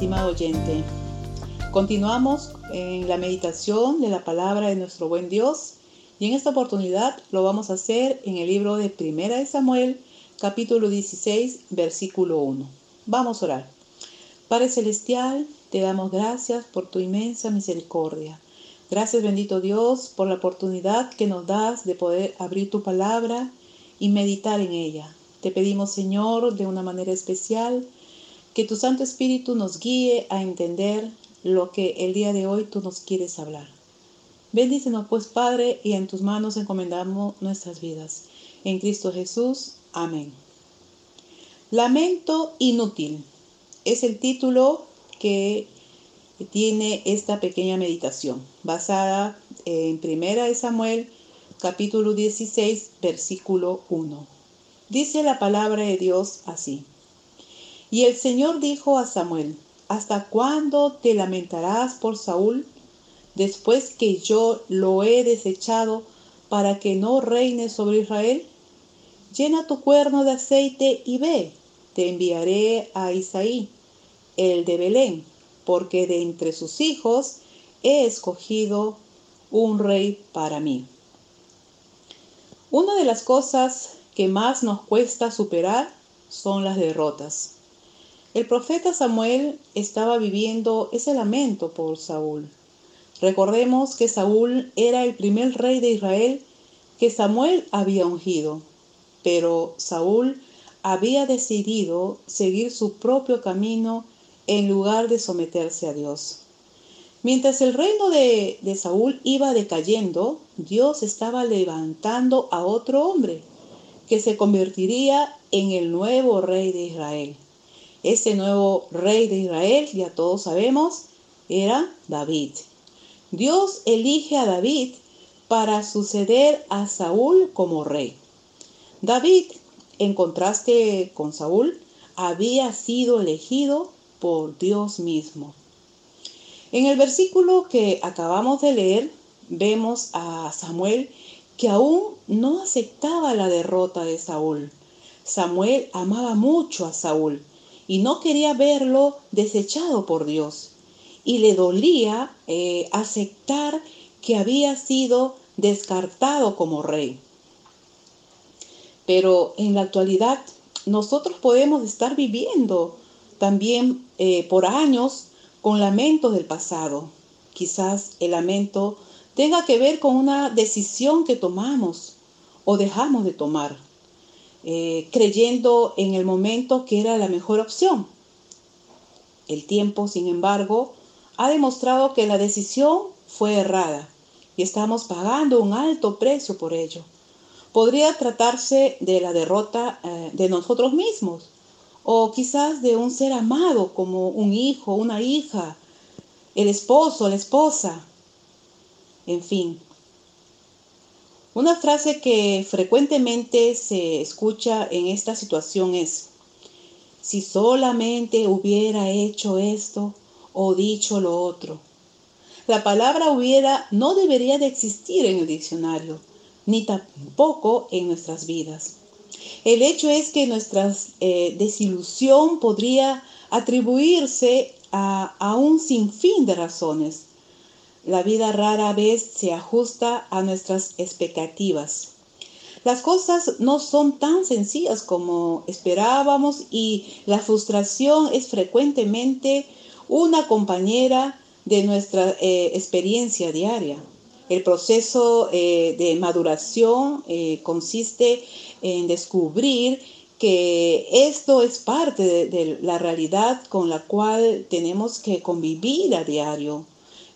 estimado oyente. Continuamos en la meditación de la palabra de nuestro buen Dios y en esta oportunidad lo vamos a hacer en el libro de Primera de Samuel, capítulo 16, versículo 1. Vamos a orar. Padre Celestial, te damos gracias por tu inmensa misericordia. Gracias bendito Dios por la oportunidad que nos das de poder abrir tu palabra y meditar en ella. Te pedimos Señor de una manera especial que tu Santo Espíritu nos guíe a entender lo que el día de hoy tú nos quieres hablar. Bendícenos pues Padre y en tus manos encomendamos nuestras vidas. En Cristo Jesús. Amén. Lamento inútil es el título que tiene esta pequeña meditación, basada en Primera de Samuel, capítulo 16, versículo 1. Dice la palabra de Dios así. Y el Señor dijo a Samuel, ¿hasta cuándo te lamentarás por Saúl después que yo lo he desechado para que no reine sobre Israel? Llena tu cuerno de aceite y ve, te enviaré a Isaí, el de Belén, porque de entre sus hijos he escogido un rey para mí. Una de las cosas que más nos cuesta superar son las derrotas. El profeta Samuel estaba viviendo ese lamento por Saúl. Recordemos que Saúl era el primer rey de Israel que Samuel había ungido, pero Saúl había decidido seguir su propio camino en lugar de someterse a Dios. Mientras el reino de, de, Saúl iba decayendo, Dios estaba levantando a otro hombre que se convertiría en el nuevo rey de Israel. Ese nuevo rey de Israel, ya todos sabemos, era David. Dios elige a David para suceder a Saúl como rey. David, en contraste con Saúl, había sido elegido por Dios mismo. En el versículo que acabamos de leer, vemos a Samuel que aún no aceptaba la derrota de Saúl. Samuel amaba mucho a Saúl y no quería verlo desechado por Dios. Y le dolía eh, aceptar que había sido descartado como rey. Pero en la actualidad nosotros podemos estar viviendo también eh, por años con lamentos del pasado. Quizás el lamento tenga que ver con una decisión que tomamos o dejamos de tomar. Eh, creyendo en el momento que era la mejor opción. El tiempo, sin embargo, ha demostrado que la decisión fue errada y estamos pagando un alto precio por ello. Podría tratarse de la derrota eh, de nosotros mismos o quizás de un ser amado como un hijo, una hija, el esposo, la esposa, en fin, una frase que frecuentemente se escucha en esta situación es, si solamente hubiera hecho esto o dicho lo otro. La palabra hubiera no debería de existir en el diccionario, ni tampoco en nuestras vidas. El hecho es que nuestra eh, desilusión podría atribuirse a, a un sinfín de razones la vida rara vez se ajusta a nuestras expectativas. Las cosas no son tan sencillas como esperábamos y la frustración es frecuentemente una compañera de nuestra eh, experiencia diaria. El proceso eh, de maduración eh, consiste en descubrir que esto es parte de la realidad con la cual tenemos que convivir a diario.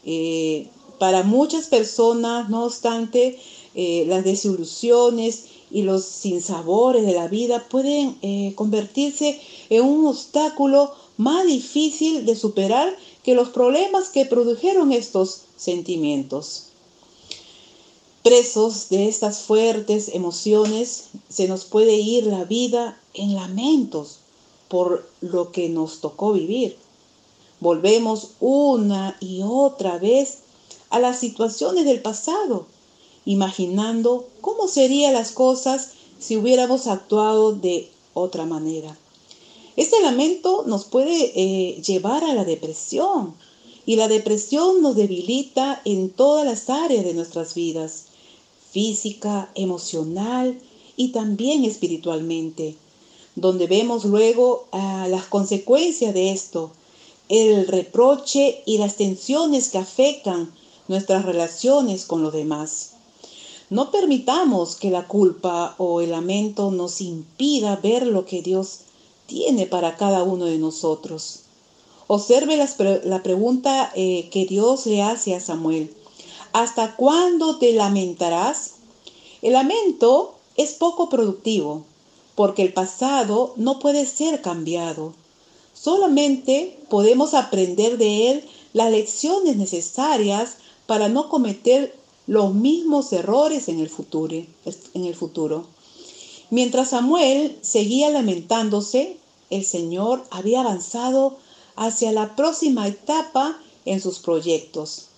Eh, para muchas personas, no obstante, eh, las desilusiones y los sinsabores de la vida pueden eh, convertirse en un obstáculo más difícil de superar que los problemas que produjeron estos sentimientos. Presos de estas fuertes emociones, se nos puede ir la vida en lamentos por lo que nos tocó vivir. Volvemos una y otra vez a las situaciones del pasado, imaginando cómo serían las cosas si hubiéramos actuado de otra manera. Este lamento nos puede eh, llevar a la depresión y la depresión nos debilita en todas las áreas de nuestras vidas, física, emocional y también espiritualmente, donde vemos luego ah, las consecuencias de esto, el reproche y las tensiones que afectan nuestras relaciones con los demás. No permitamos que la culpa o el lamento nos impida ver lo que Dios tiene para cada uno de nosotros. Observe la, pregunta eh, que Dios le hace a Samuel. ¿Hasta cuándo te lamentarás? El lamento es poco productivo porque el pasado no puede ser cambiado. Solamente podemos aprender de él las lecciones necesarias para no cometer los mismos errores en el futuro. En el futuro. Mientras Samuel seguía lamentándose, el Señor había avanzado hacia la próxima etapa en sus proyectos.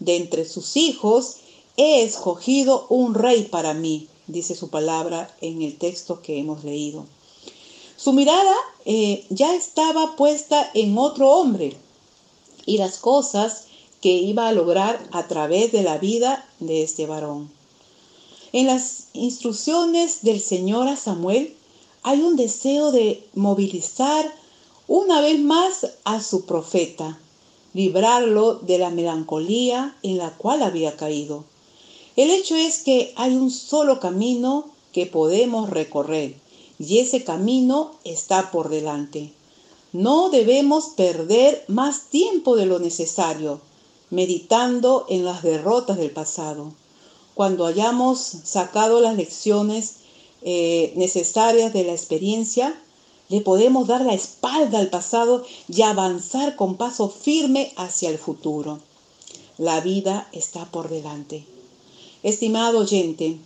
De entre sus hijos he escogido un rey para mí, dice su palabra en el texto que hemos leído. Su mirada eh, ya estaba puesta en otro hombre y las cosas que iba a lograr a través de la vida de este varón. En las instrucciones del Señor a Samuel hay un deseo de movilizar una vez más a su profeta, librarlo de la melancolía en la cual había caído. El hecho es que hay un solo camino que podemos recorrer y ese camino está por delante. No debemos perder más tiempo de lo necesario meditando en las derrotas del pasado. Cuando hayamos sacado las lecciones eh, necesarias de la experiencia, le podemos dar la espalda al pasado y avanzar con paso firme hacia el futuro. La vida está por delante. Estimado oyente,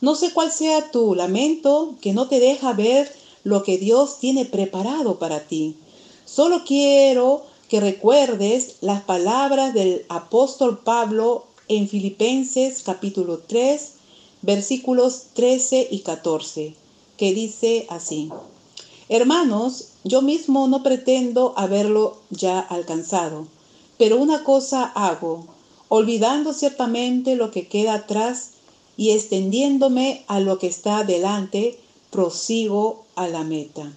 no sé cuál sea tu lamento que no te deja ver lo que Dios tiene preparado para ti. Solo quiero que recuerdes las palabras del apóstol Pablo en Filipenses capítulo 3, versículos 13 y 14, que dice así. Hermanos, yo mismo no pretendo haberlo ya alcanzado, pero una cosa hago, olvidando ciertamente lo que queda atrás y extendiéndome a lo que está delante, prosigo a la meta.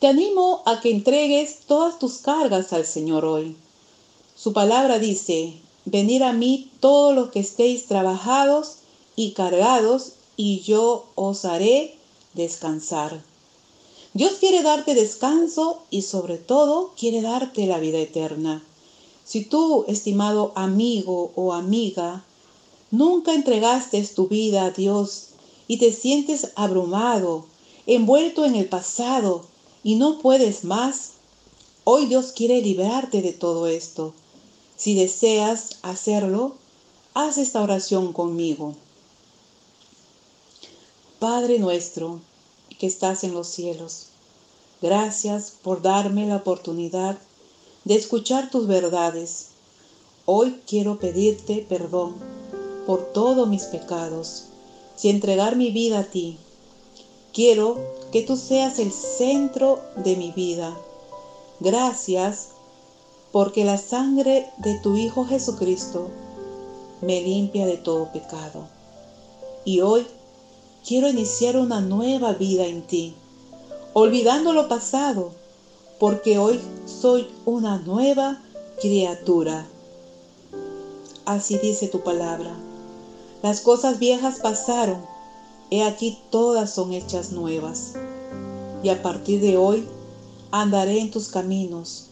Te animo a que entregues todas tus cargas al Señor hoy. Su palabra dice, venid a mí todos los que estéis trabajados y cargados, y yo os haré descansar. Dios quiere darte descanso y sobre todo quiere darte la vida eterna. Si tú, estimado amigo o amiga, nunca entregaste tu vida a Dios y te sientes abrumado, envuelto en el pasado y no puedes más, hoy Dios quiere liberarte de todo esto. Si deseas hacerlo, haz esta oración conmigo. Padre nuestro, que estás en los cielos. Gracias por darme la oportunidad de escuchar tus verdades. Hoy quiero pedirte perdón por todos mis pecados y entregar mi vida a ti. Quiero que tú seas el centro de mi vida. Gracias porque la sangre de tu Hijo Jesucristo me limpia de todo pecado. Y hoy quiero iniciar una nueva vida en ti, olvidando lo pasado, porque hoy soy una nueva criatura. Así dice tu palabra. Las cosas viejas pasaron, he aquí todas son hechas nuevas. Y a partir de hoy andaré en tus caminos.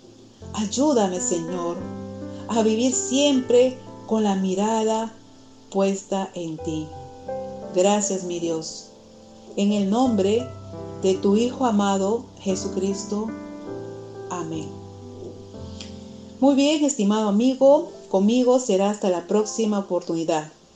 Ayúdame, Señor, a vivir siempre con la mirada puesta en ti. Gracias, mi Dios. En el nombre de tu Hijo amado, Jesucristo. Amén. Muy bien, estimado amigo, conmigo será hasta la próxima oportunidad.